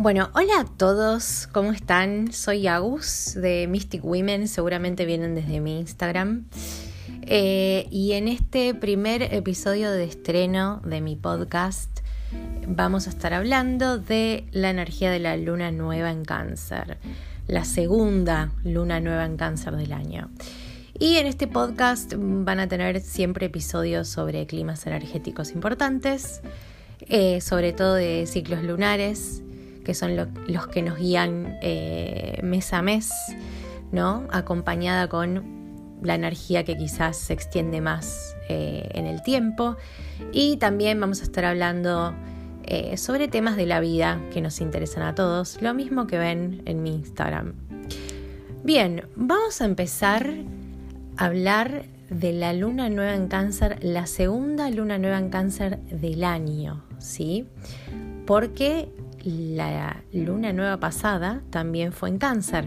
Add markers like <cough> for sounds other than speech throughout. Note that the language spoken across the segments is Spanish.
Bueno, hola a todos, ¿cómo están? Soy Agus de Mystic Women, seguramente vienen desde mi Instagram. Eh, y en este primer episodio de estreno de mi podcast vamos a estar hablando de la energía de la luna nueva en cáncer, la segunda luna nueva en cáncer del año. Y en este podcast van a tener siempre episodios sobre climas energéticos importantes, eh, sobre todo de ciclos lunares que son los que nos guían eh, mes a mes, ¿no? Acompañada con la energía que quizás se extiende más eh, en el tiempo. Y también vamos a estar hablando eh, sobre temas de la vida que nos interesan a todos, lo mismo que ven en mi Instagram. Bien, vamos a empezar a hablar de la luna nueva en cáncer, la segunda luna nueva en cáncer del año, ¿sí? Porque la luna nueva pasada también fue en cáncer.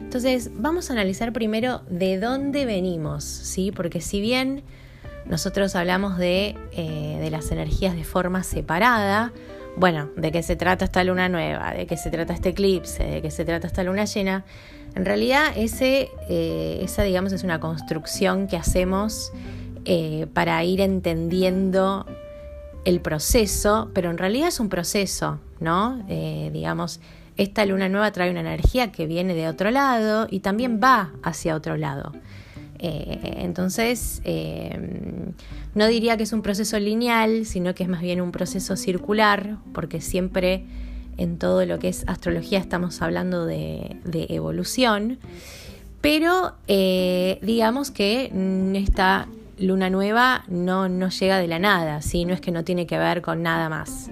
Entonces, vamos a analizar primero de dónde venimos, ¿sí? Porque si bien nosotros hablamos de, eh, de las energías de forma separada, bueno, de qué se trata esta luna nueva, de qué se trata este eclipse, de qué se trata esta luna llena, en realidad ese, eh, esa, digamos, es una construcción que hacemos eh, para ir entendiendo el proceso, pero en realidad es un proceso, ¿no? Eh, digamos, esta luna nueva trae una energía que viene de otro lado y también va hacia otro lado. Eh, entonces, eh, no diría que es un proceso lineal, sino que es más bien un proceso circular, porque siempre en todo lo que es astrología estamos hablando de, evolución, pero digamos que esta luna nueva no, no llega de la nada, ¿sí? no es que no tiene que ver con nada más.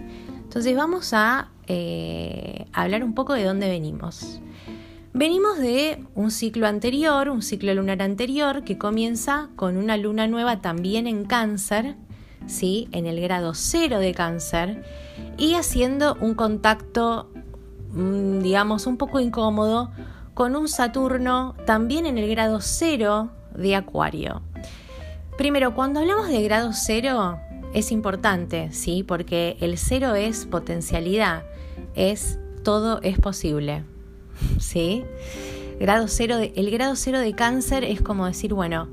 Entonces vamos a eh, hablar un poco de dónde venimos. Venimos de un ciclo anterior, un ciclo lunar anterior, que comienza con una luna nueva también en cáncer, ¿sí? en el grado cero de cáncer, y haciendo un contacto, mm, digamos, un poco incómodo con un Saturno también en el grado cero de Acuario. Primero, cuando hablamos de grado cero, es importante, ¿sí? Porque el cero es potencialidad, es todo es posible, ¿sí? Grado cero el grado cero de cáncer es como decir, bueno,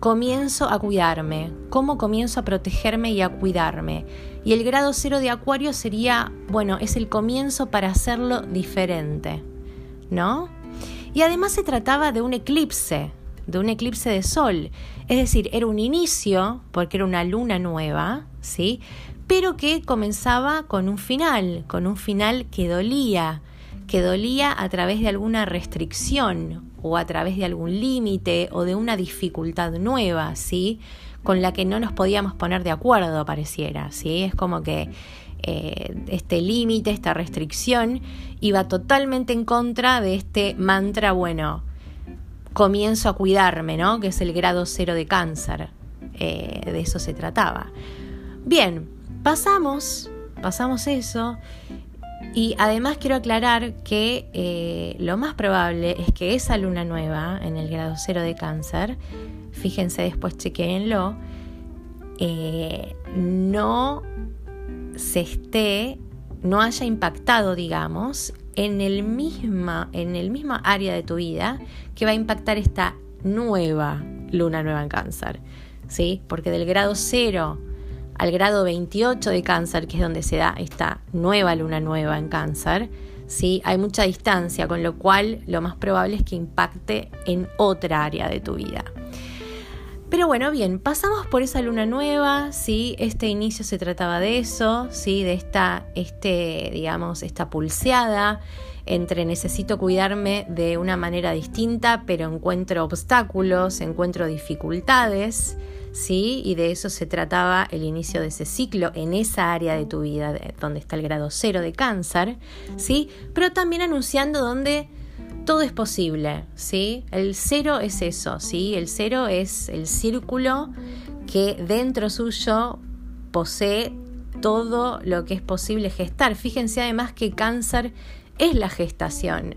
comienzo a cuidarme, cómo comienzo a protegerme y a cuidarme. Y el grado cero de acuario sería, bueno, es el comienzo para hacerlo diferente, ¿no? Y además se trataba de un eclipse, de un eclipse de sol. Es decir, era un inicio, porque era una luna nueva, ¿sí? Pero que comenzaba con un final, con un final que dolía, que dolía a través de alguna restricción o a través de algún límite o de una dificultad nueva, ¿sí? Con la que no nos podíamos poner de acuerdo, pareciera, ¿sí? Es como que eh, este límite, esta restricción, iba totalmente en contra de este mantra, bueno, comienzo a cuidarme, ¿no? Que es el grado cero de cáncer. Eh, de eso se trataba. Bien, pasamos, pasamos eso. Y además quiero aclarar que eh, lo más probable es que esa luna nueva en el grado cero de cáncer, fíjense después, chequeenlo, eh, no se esté, no haya impactado, digamos, en el, misma, en el área de tu vida que va a impactar esta nueva luna nueva en cáncer. ¿sí? Porque del grado 0 al grado 28 de cáncer, que es donde se da esta nueva luna nueva en cáncer, ¿sí? hay mucha distancia, con lo cual lo más probable es que impacte en otra área de tu vida. Pero bueno, bien, pasamos por esa luna nueva, ¿sí? Este inicio se trataba de eso, ¿sí? De esta, este, digamos, esta pulseada entre necesito cuidarme de una manera distinta, pero encuentro obstáculos, encuentro dificultades, ¿sí? Y de eso se trataba el inicio de ese ciclo en esa área de tu vida donde está el grado cero de cáncer, ¿sí? Pero también anunciando dónde todo es posible, ¿sí? El cero es eso, ¿sí? El cero es el círculo que dentro suyo posee todo lo que es posible gestar. Fíjense además que cáncer es la gestación,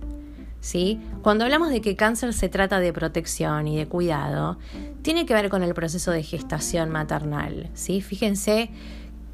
¿sí? Cuando hablamos de que cáncer se trata de protección y de cuidado, tiene que ver con el proceso de gestación maternal, ¿sí? Fíjense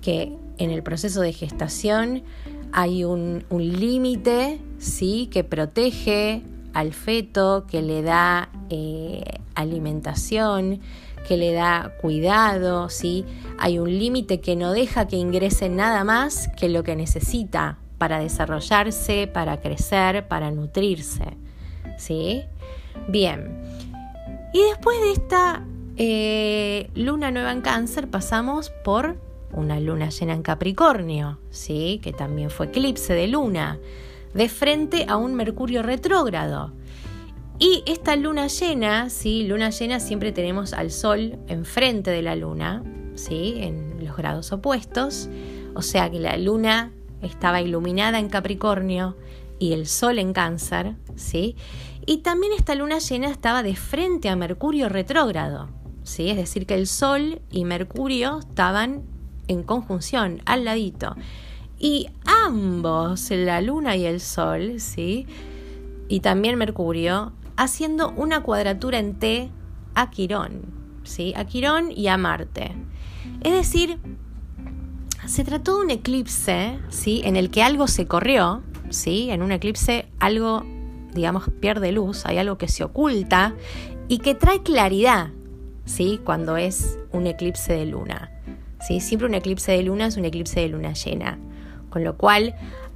que en el proceso de gestación hay un, límite, ¿sí? Que protege al feto, que le da eh, alimentación, que le da cuidado, ¿sí? Hay un límite que no deja que ingrese nada más que lo que necesita para desarrollarse, para crecer, para nutrirse, ¿sí? Bien. Y después de esta eh, luna nueva en cáncer pasamos por una luna llena en Capricornio, ¿sí? que también fue eclipse de luna, de frente a un Mercurio retrógrado. Y esta luna llena, ¿sí? luna llena siempre tenemos al Sol enfrente de la luna, ¿sí? en los grados opuestos, o sea que la luna estaba iluminada en Capricornio y el Sol en Cáncer, ¿sí? Y también esta luna llena estaba de frente a Mercurio retrógrado, ¿sí? Es decir, que el Sol y Mercurio estaban en conjunción, al ladito. Y ambos, la Luna y el Sol, ¿sí? Y también Mercurio, haciendo una cuadratura en T a Quirón, ¿sí? A Quirón y a Marte. Es decir, se trató de un eclipse, ¿sí? En el que algo se corrió, ¿sí? En un eclipse algo, digamos, pierde luz, hay algo que se oculta y que trae claridad, ¿sí? Cuando es un eclipse de luna. Siempre un eclipse de luna es un eclipse de luna llena. Con lo cual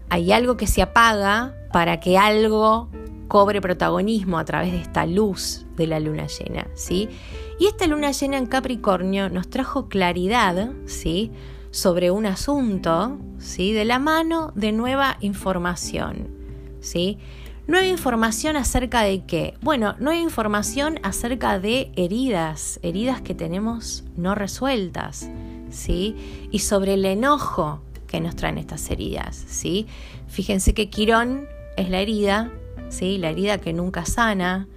hay algo que se apaga para que algo cobre protagonismo a través de esta luz de la luna llena, ¿sí? Y esta luna llena en Capricornio nos trajo claridad, ¿sí? sobre un asunto, ¿sí? de la mano de nueva información, ¿sí? Nueva información acerca de qué? Bueno, nueva información acerca de heridas, heridas que tenemos no resueltas, ¿sí? Y sobre el enojo que nos traen estas heridas, ¿sí? Fíjense que Quirón es la herida, ¿sí? La herida que nunca sana,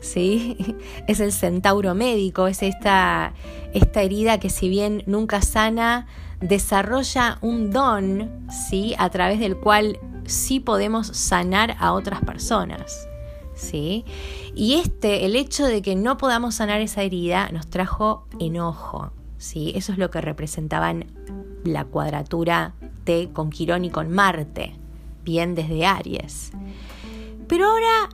¿sí? <laughs> Es el centauro médico, es esta, esta herida que si bien nunca sana, desarrolla un don, ¿sí? A través del cual sí podemos sanar a otras personas. ¿Sí? Y este, el hecho de que no podamos sanar esa herida, nos trajo enojo, ¿sí? Eso es lo que representaban la cuadratura T con Quirón y con Marte, bien desde Aries. Pero ahora,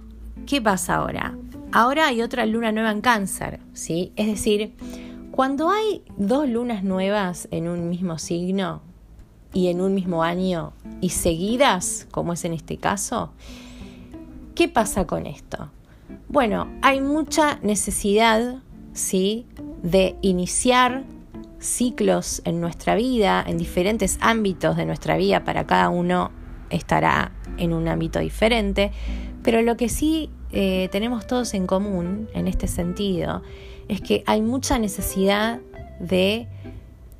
¿qué pasa ahora? Ahora hay otra luna nueva en cáncer, ¿sí? Es decir, cuando hay dos lunas nuevas en un mismo signo y en un mismo año y seguidas, como es en este caso, ¿qué pasa con esto? Bueno, hay mucha necesidad, ¿sí? De iniciar ciclos en nuestra vida, en diferentes ámbitos de nuestra vida, para cada uno estará en un ámbito diferente, pero lo que sí eh, tenemos todos en común en este sentido es que hay mucha necesidad de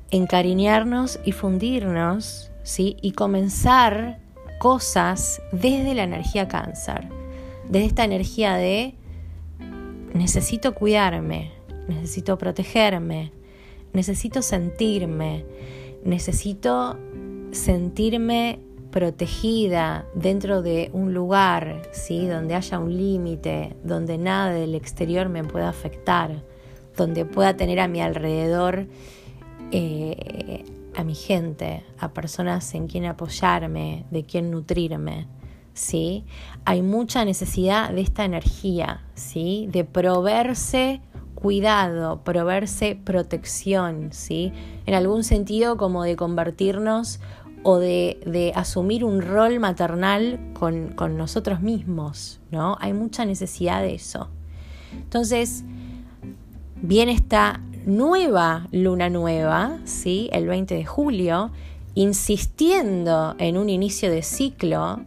encariñarnos y fundirnos, ¿sí? Y comenzar cosas desde la energía cáncer, desde esta energía de necesito cuidarme, necesito protegerme, necesito sentirme, necesito sentirme protegida dentro de un lugar, ¿sí? donde haya un límite, donde nada del exterior me pueda afectar, donde pueda tener a mi alrededor eh, a mi gente, a personas en quien apoyarme, de quien nutrirme. ¿sí? Hay mucha necesidad de esta energía, ¿sí? de proveerse cuidado, proveerse protección, ¿sí? En algún sentido como de convertirnos o de, asumir un rol maternal con, con, nosotros mismos, ¿no? Hay mucha necesidad de eso. Entonces, viene esta nueva luna nueva, ¿sí? El 20 de julio, insistiendo en un inicio de ciclo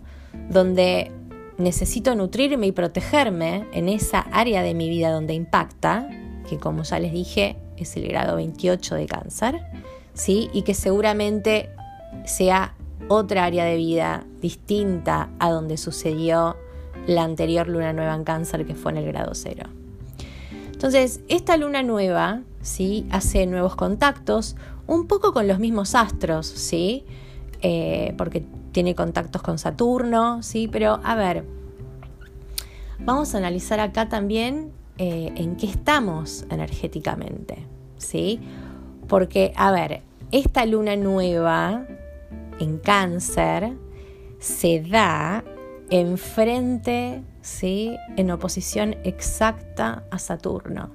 donde necesito nutrirme y protegerme en esa área de mi vida donde impacta, que como ya les dije es el grado 28 de cáncer, ¿sí? y que seguramente sea otra área de vida distinta a donde sucedió la anterior luna nueva en cáncer que fue en el grado cero. Entonces, esta luna nueva ¿sí? hace nuevos contactos, un poco con los mismos astros, ¿sí? Eh, porque tiene contactos con Saturno, ¿sí? pero a ver, vamos a analizar acá también eh, en qué estamos energéticamente, ¿sí? Porque, a ver, esta luna nueva en cáncer se da enfrente, ¿sí? en oposición exacta a Saturno.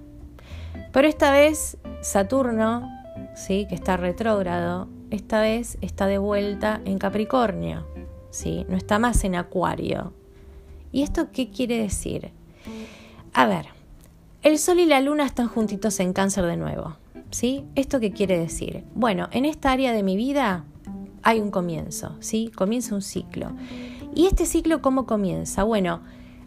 Pero esta vez Saturno, ¿sí? que está retrógrado, esta vez está de vuelta en Capricornio, ¿sí? no está más en Acuario. ¿Y esto qué quiere decir? A ver, el Sol y la Luna están juntitos en cáncer de nuevo. ¿Sí? ¿Esto qué quiere decir? Bueno, en esta área de mi vida hay un comienzo, ¿sí? Comienza un ciclo. ¿Y este ciclo cómo comienza? Bueno,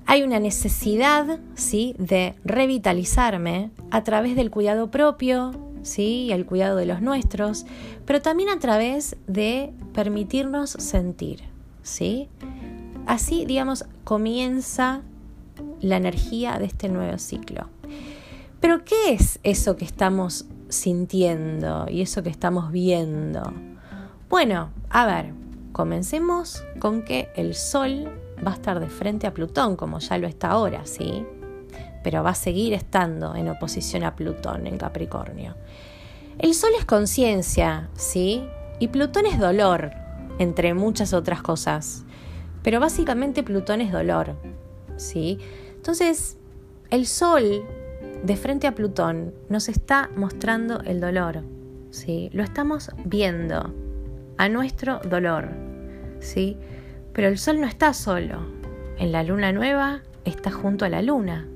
hay una necesidad, ¿sí? De revitalizarme a través del cuidado propio, ¿sí? Y el cuidado de los nuestros, pero también a través de permitirnos sentir, ¿sí? Así, digamos, comienza la energía de este nuevo ciclo. Pero ¿qué es eso que estamos sintiendo y eso que estamos viendo? Bueno, a ver, comencemos con que el Sol va a estar de frente a Plutón, como ya lo está ahora, ¿sí? Pero va a seguir estando en oposición a Plutón en Capricornio. El Sol es conciencia, ¿sí? Y Plutón es dolor, entre muchas otras cosas. Pero básicamente Plutón es dolor, ¿sí? Entonces, el Sol de frente a Plutón nos está mostrando el dolor, ¿sí? Lo estamos viendo a nuestro dolor, ¿sí? Pero el Sol no está solo. En la luna nueva está junto a la luna.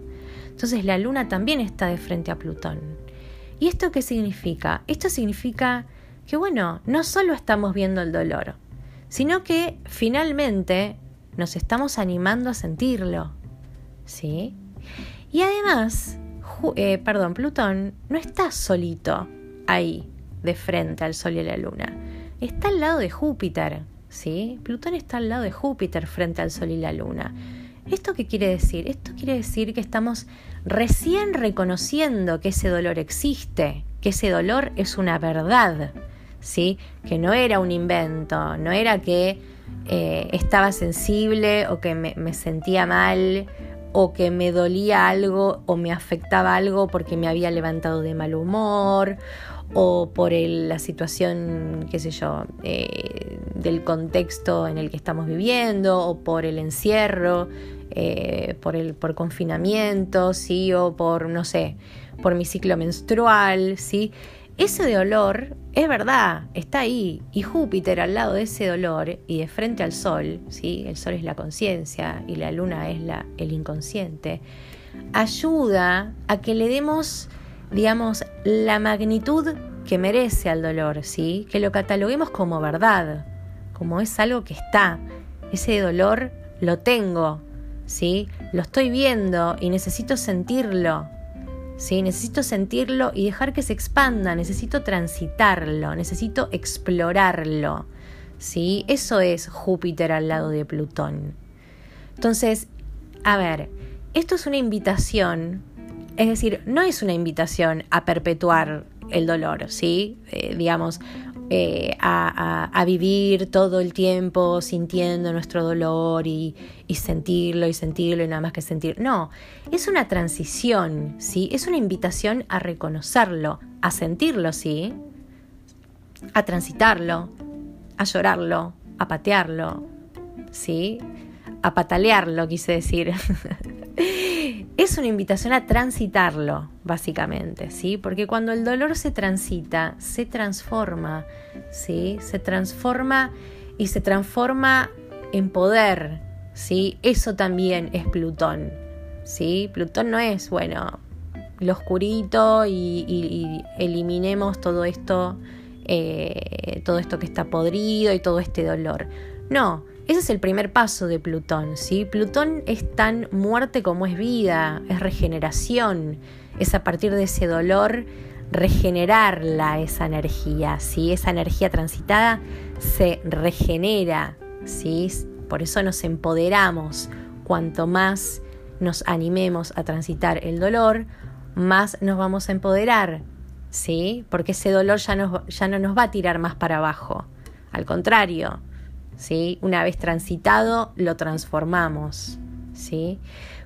Entonces la luna también está de frente a Plutón. ¿Y esto qué significa? Esto significa que, bueno, no solo estamos viendo el dolor, sino que finalmente nos estamos animando a sentirlo. ¿Sí? Y además, eh, perdón, Plutón no está solito ahí, de frente al Sol y a la Luna. Está al lado de Júpiter. ¿Sí? Plutón está al lado de Júpiter frente al Sol y la Luna. ¿Esto qué quiere decir? Esto quiere decir que estamos recién reconociendo que ese dolor existe, que ese dolor es una verdad, ¿sí? Que no era un invento, no era que eh, estaba sensible o que me, me sentía mal o que me dolía algo o me afectaba algo porque me había levantado de mal humor o por la situación, qué sé yo, eh, del contexto en el que estamos viviendo, o por el encierro, eh, por el por confinamiento, sí, o por, no sé, por mi ciclo menstrual, sí. Ese dolor es verdad, está ahí. Y Júpiter al lado de ese dolor y de frente al Sol, ¿sí? el Sol es la conciencia y la Luna es el inconsciente, ayuda a que le demos digamos, la magnitud que merece al dolor, ¿sí? Que lo cataloguemos como verdad, como es algo que está. Ese dolor lo tengo, ¿sí? Lo estoy viendo y necesito sentirlo, ¿sí? Necesito sentirlo y dejar que se expanda, necesito transitarlo, necesito explorarlo, ¿sí? Eso es Júpiter al lado de Plutón. Entonces, a ver, esto es una invitación es decir, no es una invitación a perpetuar el dolor, ¿sí? Eh, digamos, eh, a, vivir todo el tiempo sintiendo nuestro dolor y, sentirlo y sentirlo y nada más que sentir. No, es una transición, ¿sí? Es una invitación a reconocerlo, a sentirlo, ¿sí? A transitarlo, a llorarlo, a patearlo, ¿sí? A patalearlo, quise decir. <laughs> es una invitación a transitarlo, básicamente, ¿sí? Porque cuando el dolor se transita, se transforma, ¿sí? Se transforma y se transforma en poder, ¿sí? Eso también es Plutón, ¿sí? Plutón no es, bueno, lo oscurito y, eliminemos todo esto, eh, todo esto que está podrido y todo este dolor. No, ese es el primer paso de Plutón, ¿sí? Plutón es tan muerte como es vida, es regeneración, es a partir de ese dolor regenerarla esa energía, ¿sí? Esa energía transitada se regenera, ¿sí? Por eso nos empoderamos. Cuanto más nos animemos a transitar el dolor, más nos vamos a empoderar, ¿sí? Porque ese dolor ya, ya no nos va a tirar más para abajo. Al contrario, ¿sí? Una vez transitado, lo transformamos, ¿sí?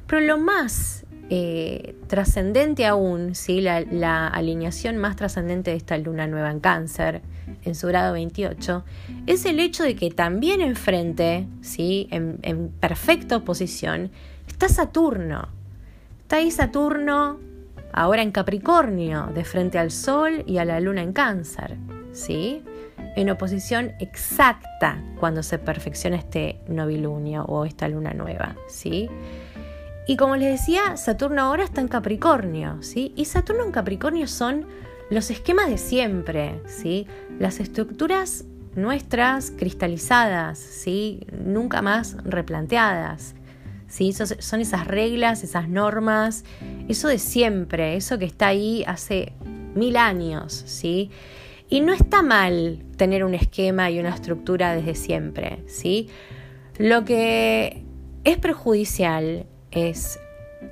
Pero lo más eh, trascendente aún, ¿sí? La, alineación más trascendente de esta luna nueva en cáncer, en su grado 28, es el hecho de que también enfrente, ¿sí? en, en perfecta oposición, está Saturno. Está ahí Saturno ahora en Capricornio, de frente al Sol y a la Luna en Cáncer, ¿sí? En oposición exacta cuando se perfecciona este novilunio o esta luna nueva, ¿sí? Y como les decía, Saturno ahora está en Capricornio, ¿sí? Y Saturno en Capricornio son los esquemas de siempre, ¿sí? Las estructuras nuestras cristalizadas, ¿sí? Nunca más replanteadas. ¿sí? Son esas reglas, esas normas, eso de siempre, eso que está ahí hace mil años, ¿sí? Y no está mal tener un esquema y una estructura desde siempre, ¿sí? Lo que es perjudicial es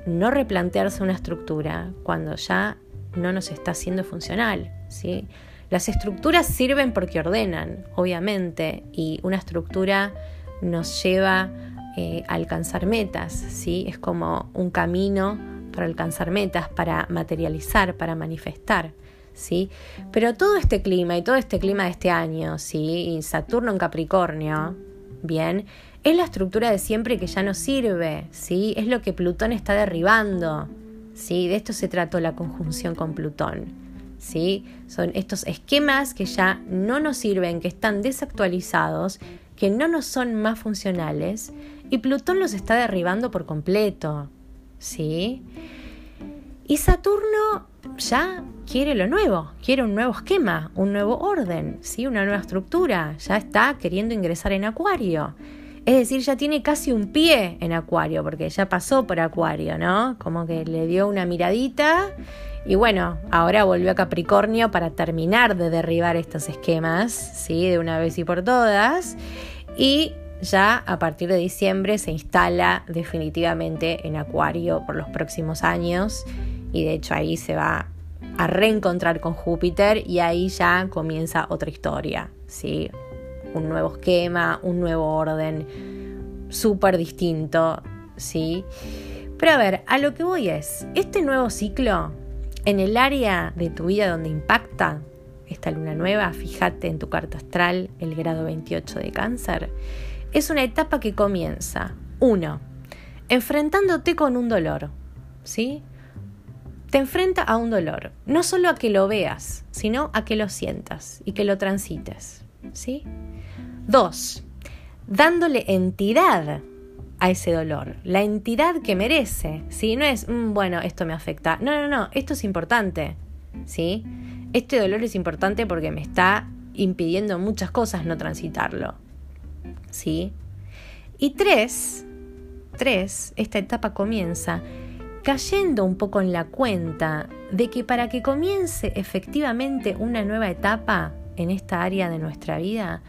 no replantearse una estructura cuando ya no nos está siendo funcional, ¿sí? Las estructuras sirven porque ordenan, obviamente, y una estructura nos lleva eh, alcanzar metas, ¿sí? Es como un camino para alcanzar metas, para materializar, para manifestar, ¿sí? Pero todo este clima y todo este clima de este año, ¿sí? Y Saturno en Capricornio, bien, es la estructura de siempre que ya no sirve, ¿sí? Es lo que Plutón está derribando, ¿sí? De esto se trató la conjunción con Plutón, ¿sí? Son estos esquemas que ya no nos sirven, que están desactualizados, que no nos son más funcionales y Plutón los está derribando por completo. ¿Sí? Y Saturno ya quiere lo nuevo, quiere un nuevo esquema, un nuevo orden, ¿sí? una nueva estructura, ya está queriendo ingresar en Acuario. Es decir, ya tiene casi un pie en Acuario, porque ya pasó por Acuario, ¿no? Como que le dio una miradita y bueno, ahora volvió a Capricornio para terminar de derribar estos esquemas, ¿sí? De una vez y por todas. Y ya a partir de diciembre se instala definitivamente en Acuario por los próximos años y de hecho ahí se va a reencontrar con Júpiter y ahí ya comienza otra historia, ¿sí? Un nuevo esquema, un nuevo orden súper distinto, ¿sí? Pero a ver, a lo que voy es, este nuevo ciclo en el área de tu vida donde impacta esta luna nueva, fíjate en tu carta astral el grado 28 de cáncer, es una etapa que comienza, uno, enfrentándote con un dolor, ¿sí? Te enfrenta a un dolor, no solo a que lo veas, sino a que lo sientas y que lo transites, ¿sí? Dos, dándole entidad a ese dolor, la entidad que merece, ¿sí? No es, mm, bueno, esto me afecta, no, no, no, esto es importante, ¿sí? Este dolor es importante porque me está impidiendo muchas cosas no transitarlo. ¿sí? Y tres, tres, esta etapa comienza cayendo un poco en la cuenta de que para que comience efectivamente una nueva etapa en esta área de nuestra vida,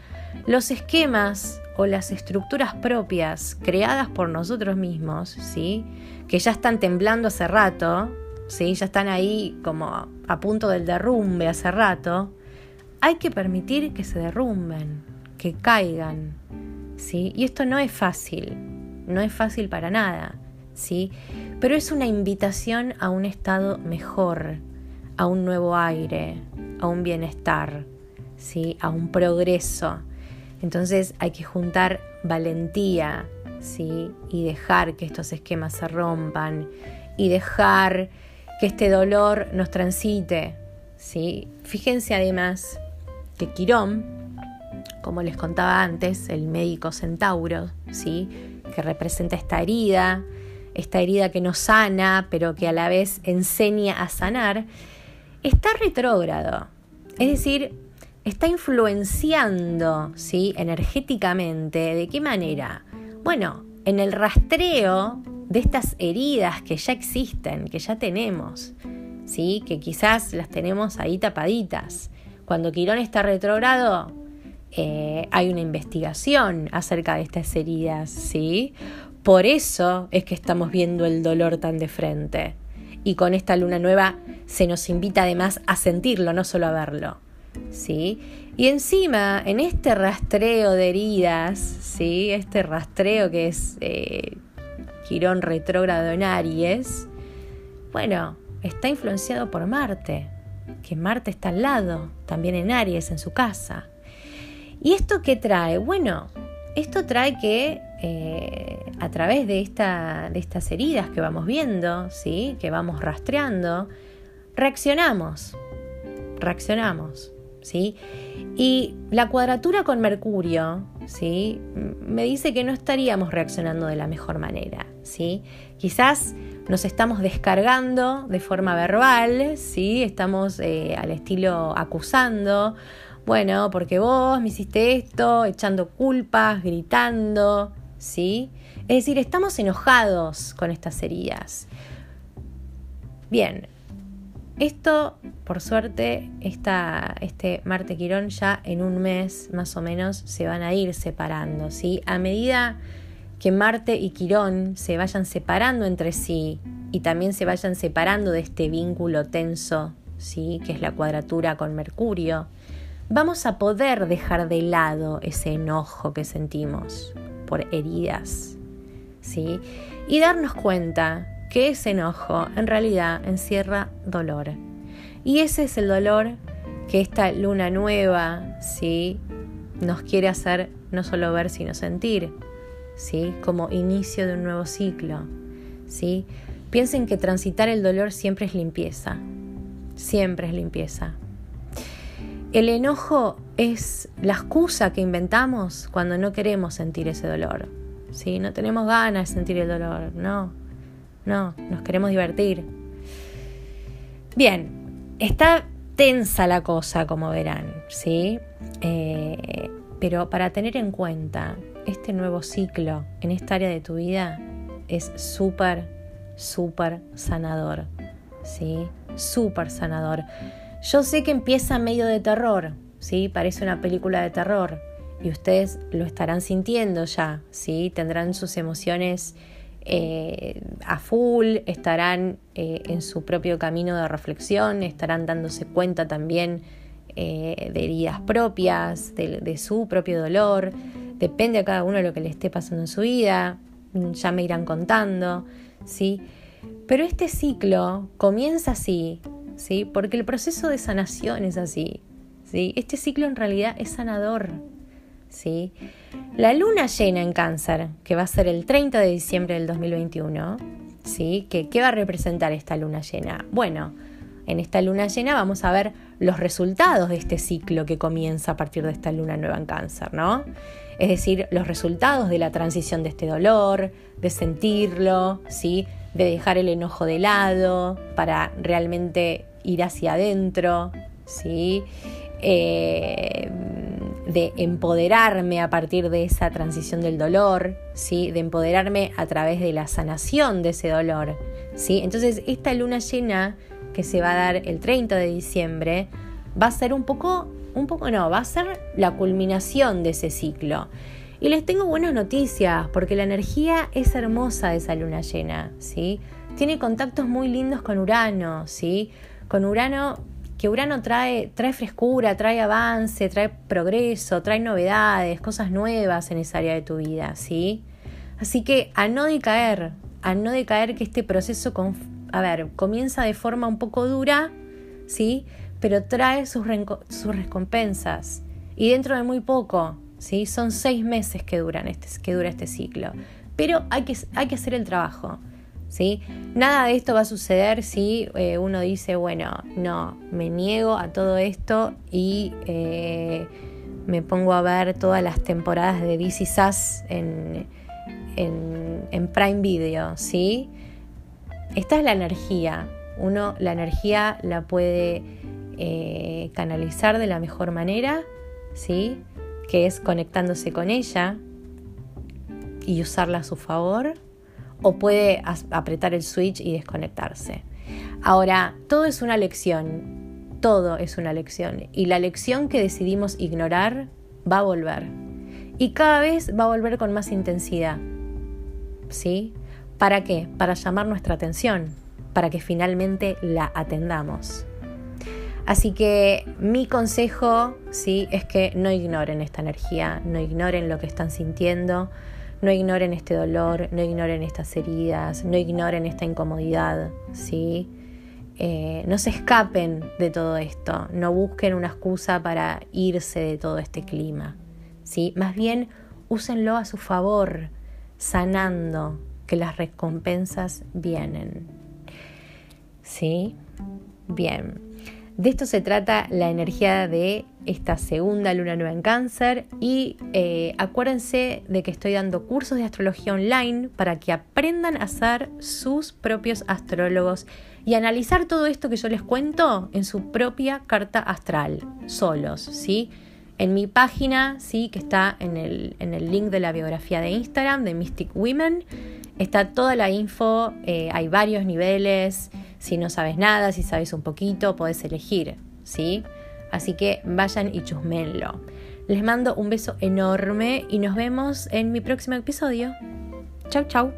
los esquemas o las estructuras propias creadas por nosotros mismos, ¿sí? que ya están temblando hace rato, ¿sí? ya están ahí como a punto del derrumbe hace rato, hay que permitir que se derrumben, que caigan, ¿sí? Y esto no es fácil, no es fácil para nada, ¿sí? Pero es una invitación a un estado mejor, a un nuevo aire, a un bienestar, ¿sí? A un progreso. Entonces hay que juntar valentía, ¿sí? Y dejar que estos esquemas se rompan y dejar que este dolor nos transite, ¿sí? Fíjense además que Quirón como les contaba antes, el médico centauro, ¿sí? que representa esta herida, esta herida que no sana, pero que a la vez enseña a sanar, está retrógrado. Es decir, está influenciando ¿sí? energéticamente. ¿De qué manera? Bueno, en el rastreo de estas heridas que ya existen, que ya tenemos, ¿sí? que quizás las tenemos ahí tapaditas. Cuando Quirón está retrógrado, eh, hay una investigación acerca de estas heridas, ¿sí? Por eso es que estamos viendo el dolor tan de frente. Y con esta luna nueva se nos invita además a sentirlo, no solo a verlo. ¿Sí? Y encima, en este rastreo de heridas, ¿sí? Este rastreo que es eh, Quirón retrógrado en Aries, bueno, está influenciado por Marte, que Marte está al lado, también en Aries, en su casa. ¿Y esto qué trae? Bueno, esto trae que eh, a través de, esta, de estas heridas que vamos viendo, ¿sí? que vamos rastreando, reaccionamos, reaccionamos. ¿sí? Y la cuadratura con Mercurio, ¿sí? Me dice que no estaríamos reaccionando de la mejor manera, ¿sí? Quizás nos estamos descargando de forma verbal, ¿sí? Estamos eh, al estilo acusando, bueno, porque vos me hiciste esto, echando culpas, gritando, ¿sí? Es decir, estamos enojados con estas heridas. Bien, esto, por suerte, este Marte Quirón ya en un mes más o menos se van a ir separando, ¿sí? A medida que Marte y Quirón se vayan separando entre sí y también se vayan separando de este vínculo tenso, ¿sí? Que es la cuadratura con Mercurio, vamos a poder dejar de lado ese enojo que sentimos por heridas, ¿sí? Y darnos cuenta que ese enojo en realidad encierra dolor. Y ese es el dolor que esta luna nueva, ¿sí? nos quiere hacer no solo ver, sino sentir, ¿sí? como inicio de un nuevo ciclo. ¿sí? Piensen que transitar el dolor siempre es limpieza, siempre es limpieza. El enojo es la excusa que inventamos cuando no queremos sentir ese dolor. ¿sí? No tenemos ganas de sentir el dolor, no. No, nos queremos divertir. Bien, está tensa la cosa, como verán, ¿sí? Eh, pero para tener en cuenta este nuevo ciclo en esta área de tu vida es súper, súper sanador, ¿sí? Súper sanador. Yo sé que empieza medio de terror, ¿sí? Parece una película de terror y ustedes lo estarán sintiendo ya, ¿sí? Tendrán sus emociones eh, a full, estarán eh, en su propio camino de reflexión, estarán dándose cuenta también eh, de heridas propias, de, su propio dolor, depende a cada uno lo que le esté pasando en su vida, ya me irán contando, ¿sí? Pero este ciclo comienza así, ¿sí? Porque el proceso de sanación es así, ¿sí? Este ciclo en realidad es sanador, ¿sí? La luna llena en cáncer, que va a ser el 30 de diciembre del 2021, ¿sí? ¿Qué, ¿Qué va a representar esta luna llena? Bueno, en esta luna llena vamos a ver los resultados de este ciclo que comienza a partir de esta luna nueva en cáncer, ¿no? Es decir, los resultados de la transición de este dolor, de sentirlo, ¿sí? De dejar el enojo de lado para realmente ir hacia adentro, ¿sí? Eh, de empoderarme a partir de esa transición del dolor, ¿sí? de empoderarme a través de la sanación de ese dolor. ¿sí? Entonces, esta luna llena que se va a dar el 30 de diciembre va a ser un poco, un poco no, va a ser la culminación de ese ciclo. Y les tengo buenas noticias, porque la energía es hermosa de esa luna llena, ¿sí? Tiene contactos muy lindos con Urano, ¿sí? Con Urano que Urano trae, trae frescura, trae avance, trae progreso, trae novedades, cosas nuevas en esa área de tu vida, ¿sí? Así que a no decaer, a no decaer que este proceso, a ver, comienza de forma un poco dura, ¿sí? Pero trae sus, sus recompensas. Y dentro de muy poco, ¿sí? Son seis meses que, duran este, que dura este ciclo. Pero hay que, hay que hacer el trabajo. Nada de esto va a suceder si eh, uno dice, bueno, no, me niego a todo esto y eh, me pongo a ver todas las temporadas de DC Sass en, en, Prime Video, ¿sí? Esta es la energía. Uno la energía la puede eh, canalizar de la mejor manera, ¿sí? Que es conectándose con ella y usarla a su favor o puede apretar el switch y desconectarse. Ahora, todo es una lección, todo es una lección y la lección que decidimos ignorar va a volver y cada vez va a volver con más intensidad. ¿Sí? ¿Para qué? Para llamar nuestra atención, para que finalmente la atendamos. Así que mi consejo, sí, es que no ignoren esta energía, no ignoren lo que están sintiendo, no ignoren este dolor, no ignoren estas heridas, no ignoren esta incomodidad, ¿sí? eh, no se escapen de todo esto, no busquen una excusa para irse de todo este clima. ¿sí? Más bien, úsenlo a su favor, sanando, que las recompensas vienen. ¿Sí? Bien. De esto se trata la energía de esta segunda luna nueva en cáncer y eh, acuérdense de que estoy dando cursos de astrología online para que aprendan a ser sus propios astrólogos y analizar todo esto que yo les cuento en su propia carta astral, solos, ¿sí? En mi página, sí, que está en el, en el link de la biografía de Instagram de Mystic Women, está toda la info, eh, hay varios niveles, si no sabes nada, si sabes un poquito, podés elegir, ¿sí? Así que vayan y chusmenlo. Les mando un beso enorme y nos vemos en mi próximo episodio. Chau, chau.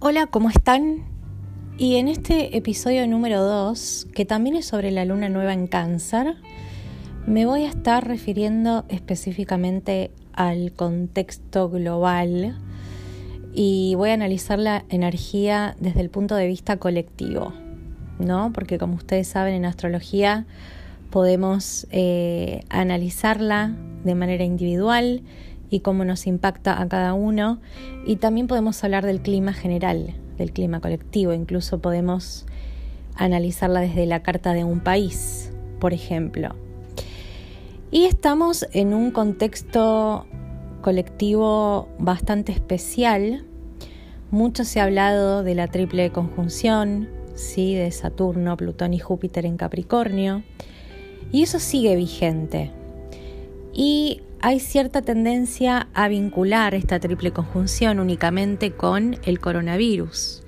Hola, ¿cómo están? Y en este episodio número 2, que también es sobre la luna nueva en cáncer, me voy a estar refiriendo específicamente al contexto global y voy a analizar la energía desde el punto de vista colectivo, ¿no? Porque como ustedes saben en astrología podemos eh, analizarla de manera individual y cómo nos impacta a cada uno y también podemos hablar del clima general, del clima colectivo. Incluso podemos analizarla desde la carta de un país, por ejemplo. Y estamos en un contexto colectivo bastante especial. Mucho se ha hablado de la triple conjunción, ¿sí? de Saturno, Plutón y Júpiter en Capricornio. Y eso sigue vigente. Y hay cierta tendencia a vincular esta triple conjunción únicamente con el coronavirus,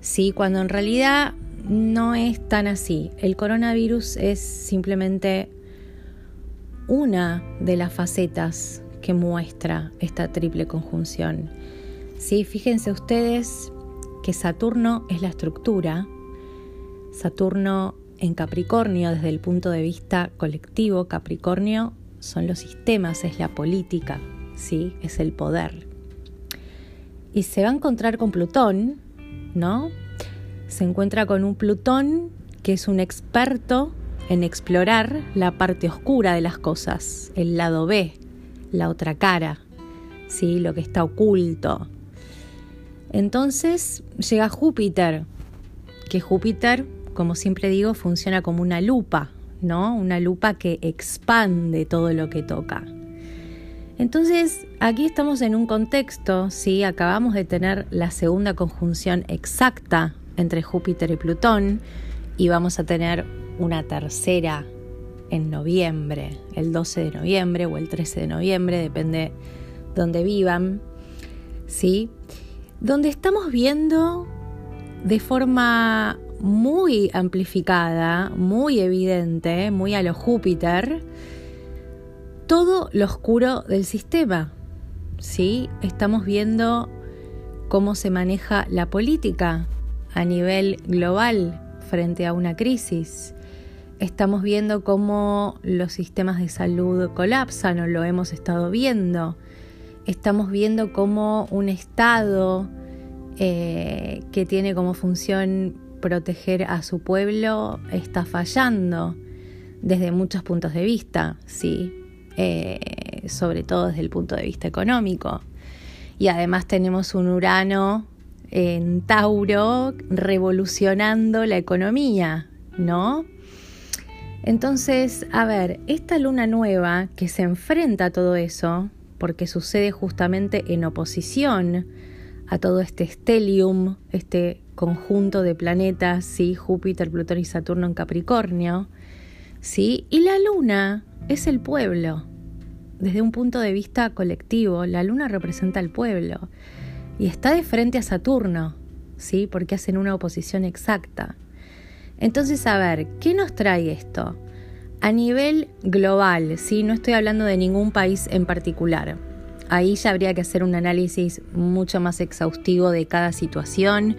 ¿sí? cuando en realidad no es tan así. El coronavirus es simplemente una de las facetas que muestra esta triple conjunción. ¿Sí? Fíjense ustedes que Saturno es la estructura, Saturno en Capricornio desde el punto de vista colectivo, Capricornio son los sistemas, es la política, ¿sí? es el poder. Y se va a encontrar con Plutón, ¿no? Se encuentra con un Plutón que es un experto en explorar la parte oscura de las cosas, el lado B, la otra cara, ¿sí? lo que está oculto. Entonces llega Júpiter, que Júpiter, como siempre digo, funciona como una lupa, ¿no? Una lupa que expande todo lo que toca. Entonces, aquí estamos en un contexto, ¿sí? Acabamos de tener la segunda conjunción exacta entre Júpiter y Plutón y vamos a tener una tercera en noviembre, el 12 de noviembre o el 13 de noviembre, depende donde vivan, ¿sí? Donde estamos viendo de forma muy amplificada, muy evidente, muy a lo Júpiter, todo lo oscuro del sistema. ¿sí? Estamos viendo cómo se maneja la política a nivel global frente a una crisis. Estamos viendo cómo los sistemas de salud colapsan o lo hemos estado viendo. Estamos viendo cómo un Estado eh, que tiene como función proteger a su pueblo está fallando desde muchos puntos de vista, sí, eh, sobre todo desde el punto de vista económico. Y además tenemos un Urano en Tauro revolucionando la economía, ¿no? Entonces, a ver, esta luna nueva que se enfrenta a todo eso, porque sucede justamente en oposición a todo este stellium, este conjunto de planetas, ¿sí? Júpiter, Plutón y Saturno en Capricornio, ¿sí? Y la luna es el pueblo. Desde un punto de vista colectivo, la luna representa al pueblo y está de frente a Saturno, ¿sí? Porque hacen una oposición exacta. Entonces, a ver, ¿qué nos trae esto? A nivel global, ¿sí? No estoy hablando de ningún país en particular. Ahí ya habría que hacer un análisis mucho más exhaustivo de cada situación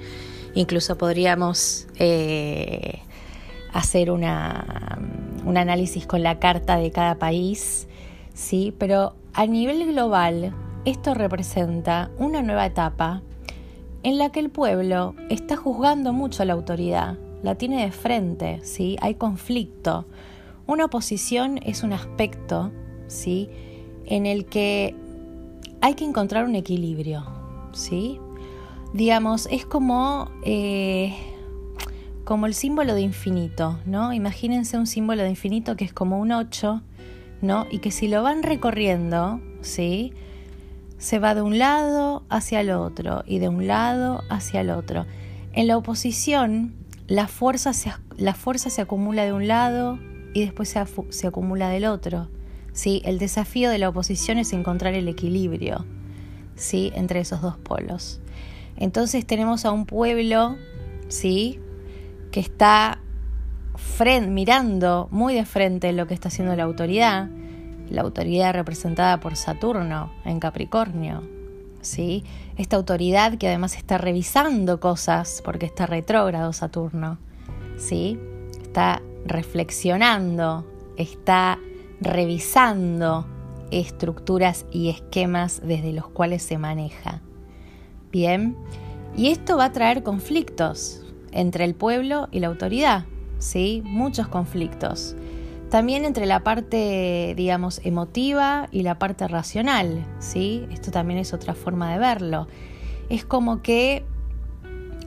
Incluso podríamos eh, hacer un análisis con la carta de cada país, ¿sí? Pero a nivel global, esto representa una nueva etapa en la que el pueblo está juzgando mucho a la autoridad, la tiene de frente, ¿sí? Hay conflicto. Una oposición es un aspecto, ¿sí? En el que hay que encontrar un equilibrio, ¿sí? Digamos, es como, eh, como el símbolo de infinito, ¿no? Imagínense un símbolo de infinito que es como un 8, ¿no? Y que si lo van recorriendo, ¿sí? se va de un lado hacia el otro y de un lado hacia el otro. En la oposición, la fuerza se, se acumula de un lado y después se, se acumula del otro. ¿sí? El desafío de la oposición es encontrar el equilibrio ¿sí? entre esos dos polos. Entonces tenemos a un pueblo ¿sí? que está mirando muy de frente lo que está haciendo la autoridad la autoridad representada por Saturno en Capricornio. ¿sí? Esta autoridad que además está revisando cosas porque está retrógrado Saturno. ¿sí? Está reflexionando, está revisando estructuras y esquemas desde los cuales se maneja. Bien, y esto va a traer conflictos entre el pueblo y la autoridad, ¿sí? Muchos conflictos. También entre la parte, digamos, emotiva y la parte racional, ¿sí? Esto también es otra forma de verlo. Es como que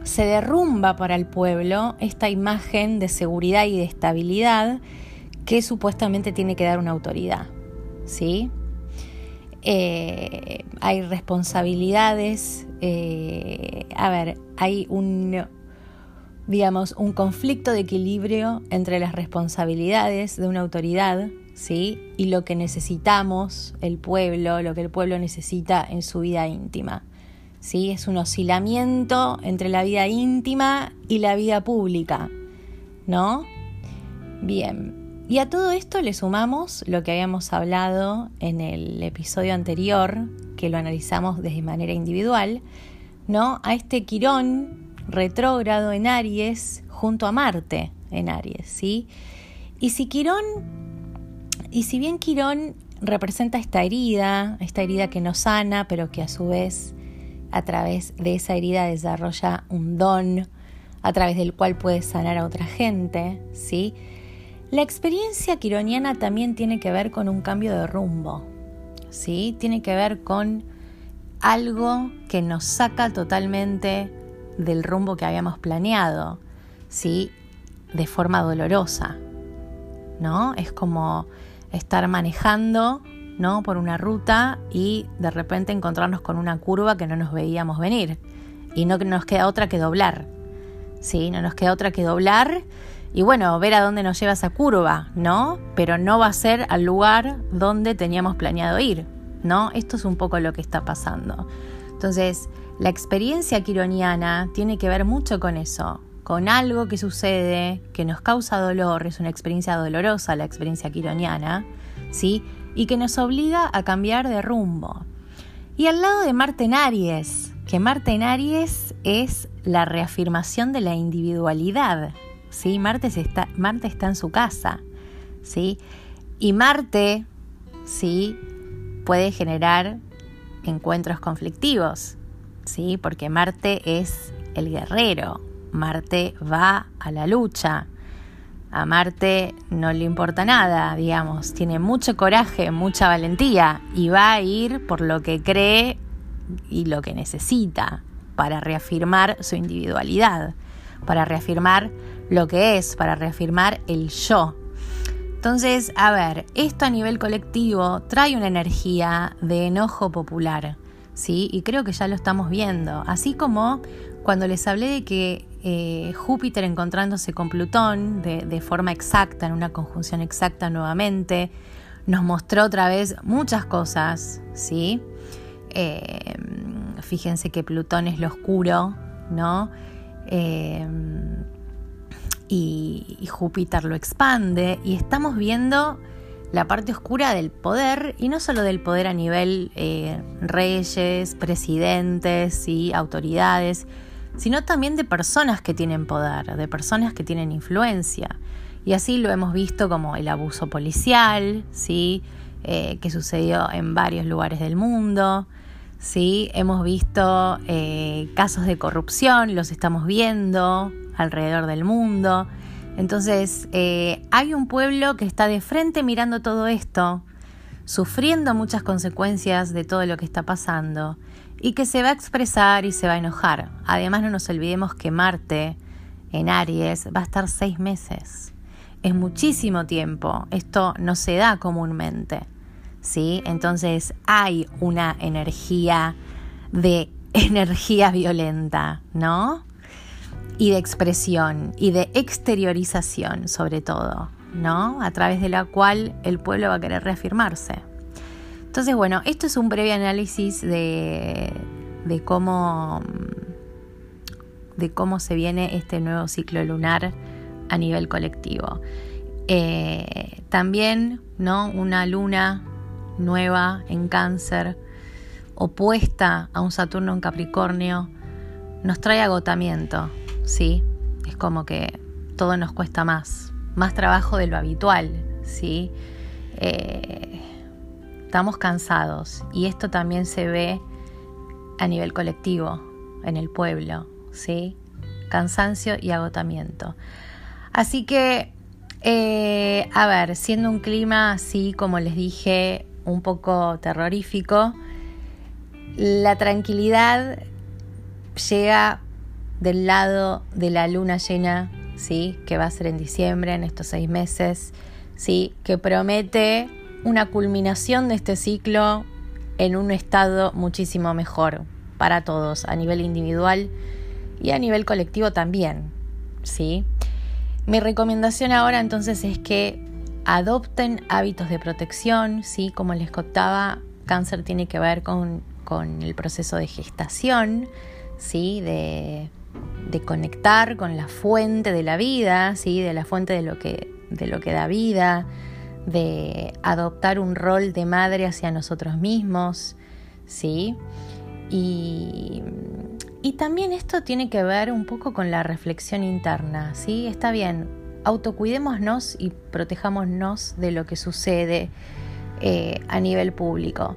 se derrumba para el pueblo esta imagen de seguridad y de estabilidad que supuestamente tiene que dar una autoridad, ¿sí? Eh, hay responsabilidades, eh, a ver, hay un, digamos, un conflicto de equilibrio entre las responsabilidades de una autoridad, ¿sí? Y lo que necesitamos el pueblo, lo que el pueblo necesita en su vida íntima. ¿Sí? Es un oscilamiento entre la vida íntima y la vida pública, ¿no? Bien. Y a todo esto le sumamos lo que habíamos hablado en el episodio anterior, que lo analizamos de manera individual, ¿no? A este Quirón retrógrado en Aries junto a Marte en Aries, ¿sí? Y si Quirón, y si bien Quirón representa esta herida, esta herida que no sana, pero que a su vez a través de esa herida desarrolla un don a través del cual puede sanar a otra gente, ¿sí? La experiencia quironiana también tiene que ver con un cambio de rumbo, ¿sí? Tiene que ver con algo que nos saca totalmente del rumbo que habíamos planeado, ¿sí? De forma dolorosa, ¿no? Es como estar manejando, ¿no? Por una ruta y de repente encontrarnos con una curva que no nos veíamos venir. Y no nos queda otra que doblar, ¿sí? No nos queda otra que doblar y bueno, ver a dónde nos lleva esa curva, ¿no? Pero no va a ser al lugar donde teníamos planeado ir, ¿no? Esto es un poco lo que está pasando. Entonces, la experiencia quironiana tiene que ver mucho con eso, con algo que sucede, que nos causa dolor, es una experiencia dolorosa la experiencia quironiana, ¿sí? Y que nos obliga a cambiar de rumbo. Y al lado de Marte en Aries, que Marte en Aries es la reafirmación de la individualidad, ¿sí? Marte está, Marte está en su casa, ¿sí? Y Marte, ¿sí? Puede generar encuentros conflictivos, ¿sí? Porque Marte es el guerrero, Marte va a la lucha. A Marte no le importa nada, digamos, tiene mucho coraje, mucha valentía y va a ir por lo que cree y lo que necesita para reafirmar su individualidad, para reafirmar lo que es, para reafirmar el yo. Entonces, a ver, esto a nivel colectivo trae una energía de enojo popular ¿sí? Y creo que ya lo estamos viendo. Así como cuando les hablé de que eh, Júpiter encontrándose con Plutón de, forma exacta, en una conjunción exacta nuevamente, nos mostró otra vez muchas cosas, ¿sí? Eh, fíjense que Plutón es lo oscuro, ¿no? Eh, y Júpiter lo expande y estamos viendo la parte oscura del poder, y no solo del poder a nivel eh, reyes, presidentes y autoridades, sino también de personas que tienen poder, de personas que tienen influencia. Y así lo hemos visto como el abuso policial, ¿sí? Eh, que sucedió en varios lugares del mundo. ¿sí? Hemos visto eh, casos de corrupción, los estamos viendo alrededor del mundo. Entonces, eh, hay un pueblo que está de frente mirando todo esto, sufriendo muchas consecuencias de todo lo que está pasando y que se va a expresar y se va a enojar. Además, no nos olvidemos que Marte en Aries va a estar seis meses. Es muchísimo tiempo. Esto no se da comúnmente. ¿sí? Entonces hay una energía de <laughs> energía violenta, ¿no? Y de expresión y de exteriorización, sobre todo, ¿no? A través de la cual el pueblo va a querer reafirmarse. Entonces, bueno, esto es un breve análisis de, de cómo se viene este nuevo ciclo lunar a nivel colectivo. Eh, también, ¿no? Una luna nueva en cáncer, opuesta a un Saturno en Capricornio, nos trae agotamiento, ¿sí? Es como que todo nos cuesta más, más trabajo de lo habitual, ¿sí? Eh, estamos cansados y esto también se ve a nivel colectivo, en el pueblo, ¿sí? Cansancio y agotamiento. Así que, eh, a ver, siendo un clima así, como les dije, un poco terrorífico, la tranquilidad llega del lado de la luna llena, ¿sí? que va a ser en diciembre, en estos seis meses, ¿sí? que promete una culminación de este ciclo en un estado muchísimo mejor para todos, a nivel individual y a nivel colectivo también. ¿sí? Mi recomendación ahora entonces es que adopten hábitos de protección, ¿sí? Como les contaba, cáncer tiene que ver con, el proceso de gestación, ¿sí? De, conectar con la fuente de la vida, ¿sí? De la fuente de lo que, de lo que da vida, de adoptar un rol de madre hacia nosotros mismos, ¿sí? Y, y también esto tiene que ver un poco con la reflexión interna, ¿sí? Está bien, autocuidémonos y protejámonos de lo que sucede eh, a nivel público.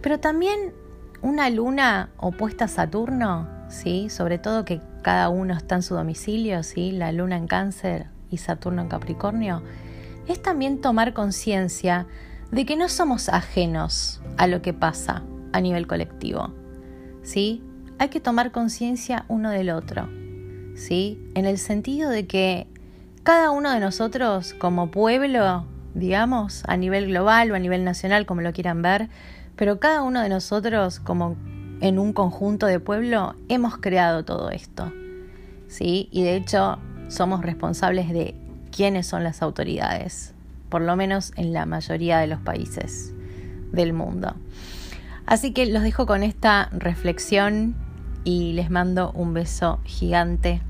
Pero también una luna opuesta a Saturno, sobre todo que cada uno está en su domicilio, ¿sí? la luna en cáncer y Saturno en Capricornio, es también tomar conciencia de que no somos ajenos a lo que pasa a nivel colectivo. ¿sí? Hay que tomar conciencia uno del otro. ¿sí? En el sentido de que cada uno de nosotros como pueblo, digamos, a nivel global o a nivel nacional, como lo quieran ver, pero cada uno de nosotros como en un conjunto de pueblo hemos creado todo esto. ¿Sí? Y de hecho somos responsables de quiénes son las autoridades, por lo menos en la mayoría de los países del mundo. Así que los dejo con esta reflexión y les mando un beso gigante